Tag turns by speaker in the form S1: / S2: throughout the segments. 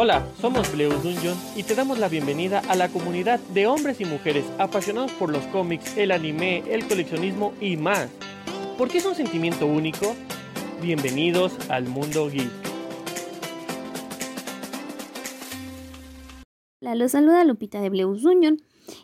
S1: Hola, somos Bleus y te damos la bienvenida a la comunidad de hombres y mujeres apasionados por los cómics, el anime, el coleccionismo y más. ¿Por qué es un sentimiento único? Bienvenidos al mundo geek.
S2: La los saluda Lupita de Bleus.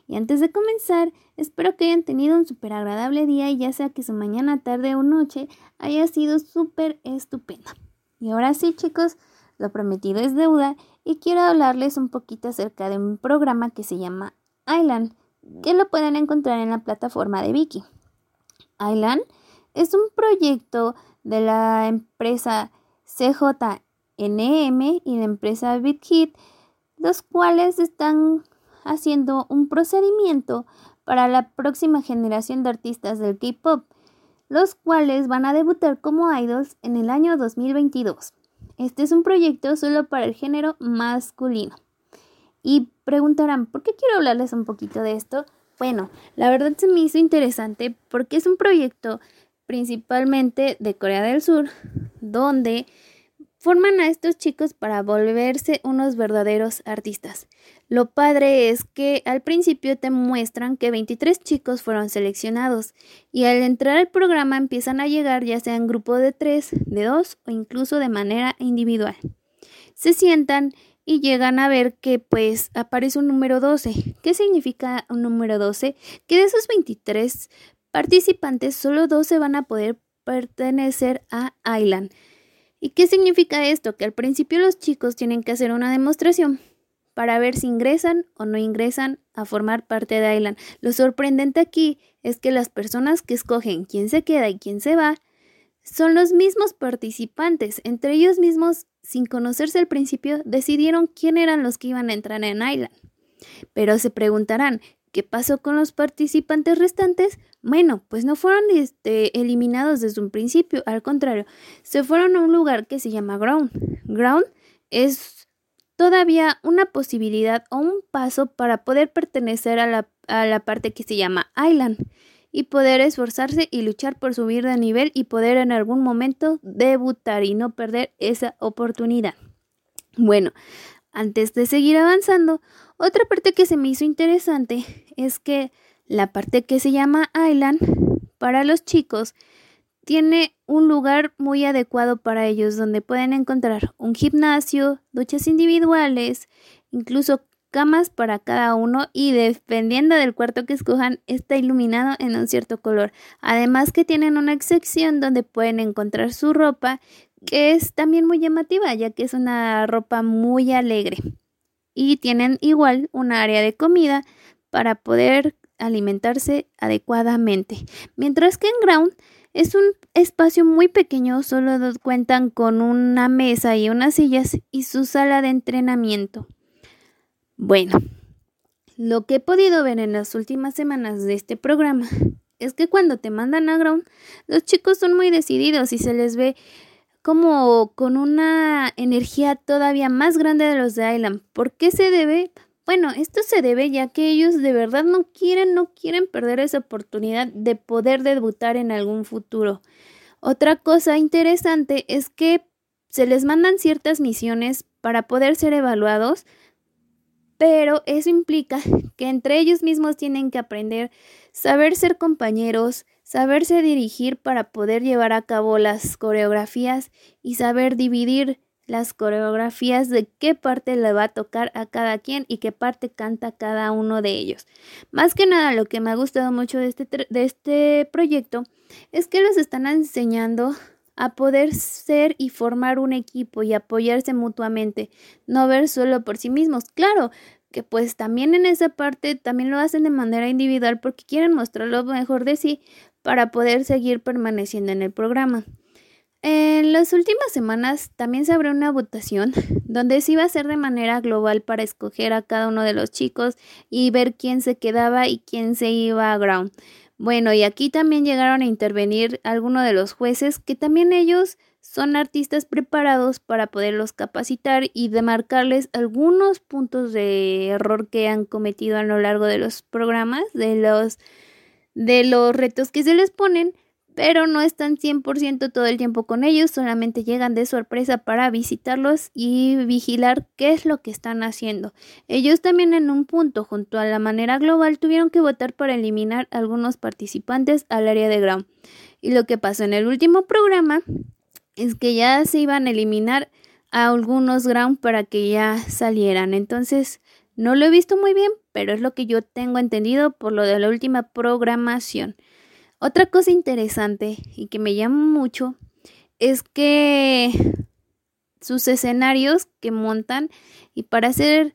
S2: Y antes de comenzar, espero que hayan tenido un súper agradable día y ya sea que su mañana, tarde o noche haya sido súper estupenda. Y ahora sí, chicos, lo prometido es deuda y quiero hablarles un poquito acerca de un programa que se llama Island, que lo pueden encontrar en la plataforma de Viki. Island es un proyecto de la empresa CJNM y la empresa BitHit, los cuales están haciendo un procedimiento para la próxima generación de artistas del K-pop, los cuales van a debutar como idols en el año 2022. Este es un proyecto solo para el género masculino. Y preguntarán, ¿por qué quiero hablarles un poquito de esto? Bueno, la verdad se me hizo interesante porque es un proyecto principalmente de Corea del Sur, donde forman a estos chicos para volverse unos verdaderos artistas. Lo padre es que al principio te muestran que 23 chicos fueron seleccionados y al entrar al programa empiezan a llegar ya sea en grupo de 3, de 2 o incluso de manera individual. Se sientan y llegan a ver que pues aparece un número 12. ¿Qué significa un número 12? Que de esos 23 participantes solo 12 van a poder pertenecer a Island. ¿Y qué significa esto? Que al principio los chicos tienen que hacer una demostración para ver si ingresan o no ingresan a formar parte de Island. Lo sorprendente aquí es que las personas que escogen quién se queda y quién se va son los mismos participantes. Entre ellos mismos, sin conocerse al principio, decidieron quién eran los que iban a entrar en Island. Pero se preguntarán, ¿Qué pasó con los participantes restantes? Bueno, pues no fueron este, eliminados desde un principio, al contrario, se fueron a un lugar que se llama Ground. Ground es todavía una posibilidad o un paso para poder pertenecer a la, a la parte que se llama Island y poder esforzarse y luchar por subir de nivel y poder en algún momento debutar y no perder esa oportunidad. Bueno, antes de seguir avanzando, otra parte que se me hizo interesante es que la parte que se llama Island para los chicos tiene un lugar muy adecuado para ellos donde pueden encontrar un gimnasio, duchas individuales, incluso camas para cada uno y dependiendo del cuarto que escojan está iluminado en un cierto color. Además que tienen una sección donde pueden encontrar su ropa que es también muy llamativa ya que es una ropa muy alegre. Y tienen igual un área de comida para poder alimentarse adecuadamente. Mientras que en Ground es un espacio muy pequeño, solo cuentan con una mesa y unas sillas y su sala de entrenamiento. Bueno, lo que he podido ver en las últimas semanas de este programa es que cuando te mandan a Ground, los chicos son muy decididos y se les ve como con una energía todavía más grande de los de Island. ¿Por qué se debe? Bueno, esto se debe ya que ellos de verdad no quieren, no quieren perder esa oportunidad de poder debutar en algún futuro. Otra cosa interesante es que se les mandan ciertas misiones para poder ser evaluados, pero eso implica que entre ellos mismos tienen que aprender, saber ser compañeros, saberse dirigir para poder llevar a cabo las coreografías y saber dividir las coreografías de qué parte le va a tocar a cada quien y qué parte canta cada uno de ellos. Más que nada lo que me ha gustado mucho de este, de este proyecto es que los están enseñando a poder ser y formar un equipo y apoyarse mutuamente, no ver solo por sí mismos. Claro, que pues también en esa parte también lo hacen de manera individual porque quieren mostrar lo mejor de sí para poder seguir permaneciendo en el programa. En las últimas semanas también se abrió una votación donde se iba a hacer de manera global para escoger a cada uno de los chicos y ver quién se quedaba y quién se iba a ground. Bueno, y aquí también llegaron a intervenir algunos de los jueces que también ellos son artistas preparados para poderlos capacitar y demarcarles algunos puntos de error que han cometido a lo largo de los programas, de los de los retos que se les ponen pero no están 100% todo el tiempo con ellos, solamente llegan de sorpresa para visitarlos y vigilar qué es lo que están haciendo. Ellos también en un punto, junto a la manera global, tuvieron que votar para eliminar a algunos participantes al área de ground. Y lo que pasó en el último programa es que ya se iban a eliminar a algunos ground para que ya salieran. Entonces, no lo he visto muy bien, pero es lo que yo tengo entendido por lo de la última programación. Otra cosa interesante y que me llama mucho es que sus escenarios que montan y para ser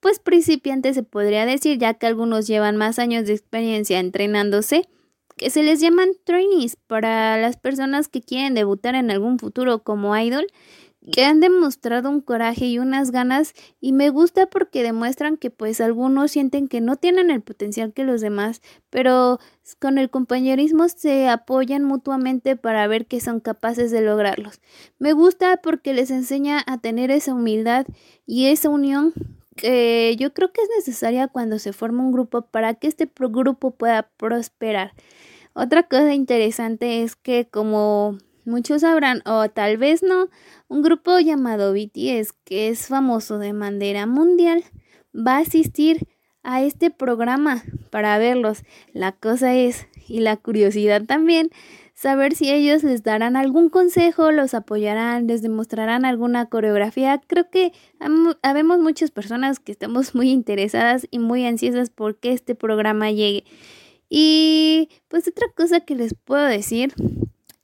S2: pues principiantes se podría decir ya que algunos llevan más años de experiencia entrenándose que se les llaman trainees para las personas que quieren debutar en algún futuro como idol que han demostrado un coraje y unas ganas y me gusta porque demuestran que pues algunos sienten que no tienen el potencial que los demás, pero con el compañerismo se apoyan mutuamente para ver que son capaces de lograrlos. Me gusta porque les enseña a tener esa humildad y esa unión que yo creo que es necesaria cuando se forma un grupo para que este grupo pueda prosperar. Otra cosa interesante es que como muchos sabrán o tal vez no, un grupo llamado BTS, que es famoso de manera mundial, va a asistir a este programa para verlos. La cosa es, y la curiosidad también, saber si ellos les darán algún consejo, los apoyarán, les demostrarán alguna coreografía. Creo que habemos muchas personas que estamos muy interesadas y muy ansiosas por que este programa llegue. Y pues otra cosa que les puedo decir,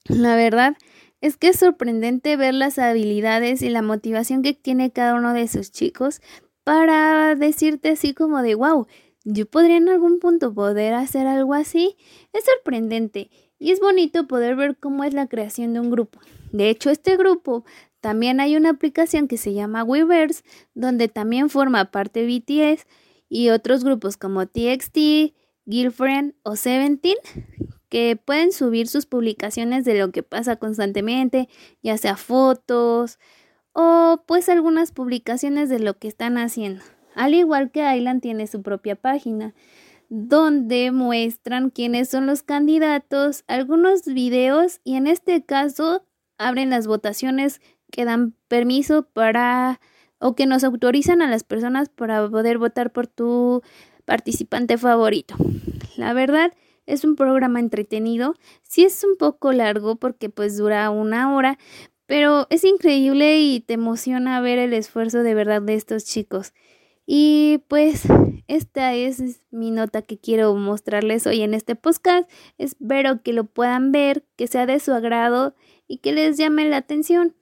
S2: la verdad, es que es sorprendente ver las habilidades y la motivación que tiene cada uno de esos chicos para decirte así como de wow, yo podría en algún punto poder hacer algo así. Es sorprendente y es bonito poder ver cómo es la creación de un grupo. De hecho, este grupo también hay una aplicación que se llama Weverse, donde también forma parte BTS y otros grupos como TXT, Girlfriend o Seventeen, que pueden subir sus publicaciones de lo que pasa constantemente, ya sea fotos o pues algunas publicaciones de lo que están haciendo. Al igual que Island tiene su propia página donde muestran quiénes son los candidatos, algunos videos y en este caso abren las votaciones que dan permiso para o que nos autorizan a las personas para poder votar por tu participante favorito. La verdad es un programa entretenido. Sí es un poco largo porque pues dura una hora, pero es increíble y te emociona ver el esfuerzo de verdad de estos chicos. Y pues esta es mi nota que quiero mostrarles hoy en este podcast. Espero que lo puedan ver, que sea de su agrado y que les llame la atención.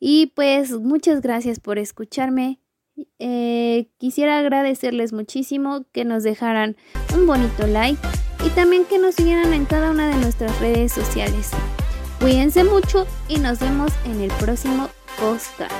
S2: Y pues muchas gracias por escucharme. Eh, quisiera agradecerles muchísimo que nos dejaran un bonito like también que nos siguieran en cada una de nuestras redes sociales. Cuídense mucho y nos vemos en el próximo podcast.